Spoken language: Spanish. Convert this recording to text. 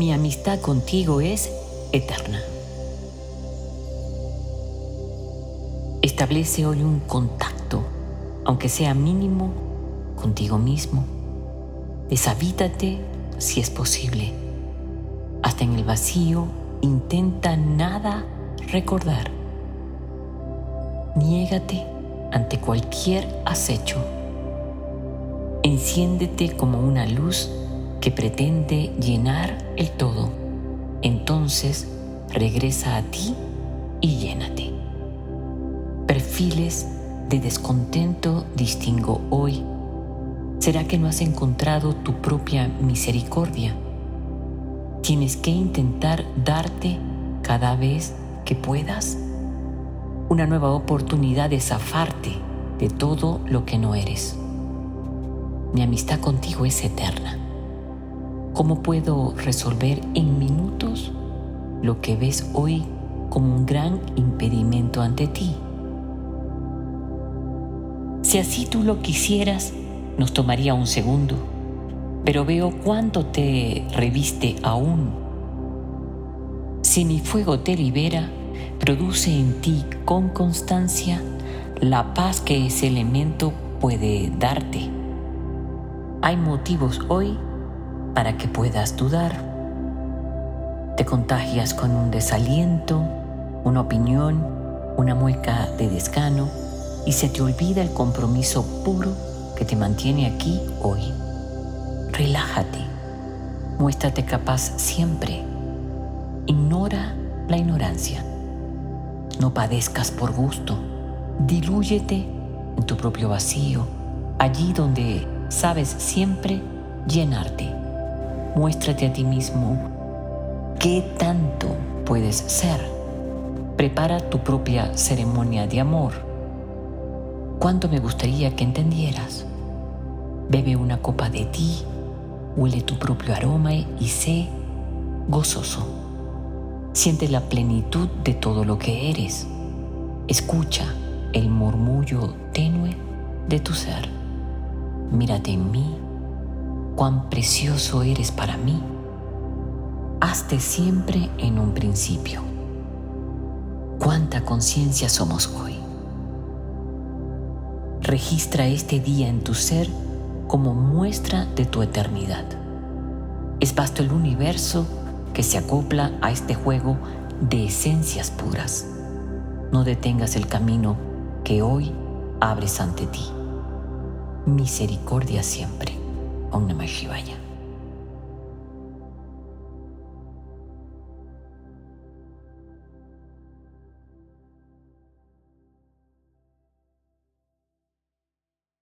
Mi amistad contigo es eterna. Establece hoy un contacto, aunque sea mínimo, contigo mismo. Deshabítate si es posible. Hasta en el vacío intenta nada recordar. Niégate ante cualquier acecho. Enciéndete como una luz que pretende llenar el todo. Entonces regresa a ti y llénate. Perfiles de descontento distingo hoy. ¿Será que no has encontrado tu propia misericordia? Tienes que intentar darte cada vez que puedas una nueva oportunidad de zafarte de todo lo que no eres. Mi amistad contigo es eterna. ¿Cómo puedo resolver en minutos lo que ves hoy como un gran impedimento ante ti? Si así tú lo quisieras, nos tomaría un segundo, pero veo cuánto te reviste aún. Si mi fuego te libera, produce en ti con constancia la paz que ese elemento puede darte. Hay motivos hoy para que puedas dudar. Te contagias con un desaliento, una opinión, una mueca de descano y se te olvida el compromiso puro que te mantiene aquí hoy. Relájate, muéstrate capaz siempre. Ignora la ignorancia. No padezcas por gusto. Dilúyete en tu propio vacío, allí donde sabes siempre llenarte. Muéstrate a ti mismo qué tanto puedes ser. Prepara tu propia ceremonia de amor. Cuánto me gustaría que entendieras. Bebe una copa de ti, huele tu propio aroma y sé gozoso. Siente la plenitud de todo lo que eres. Escucha el murmullo tenue de tu ser. Mírate en mí cuán precioso eres para mí. Hazte siempre en un principio. Cuánta conciencia somos hoy. Registra este día en tu ser como muestra de tu eternidad. Es vasto el universo que se acopla a este juego de esencias puras. No detengas el camino que hoy abres ante ti. Misericordia siempre. Om Namah Shivaya.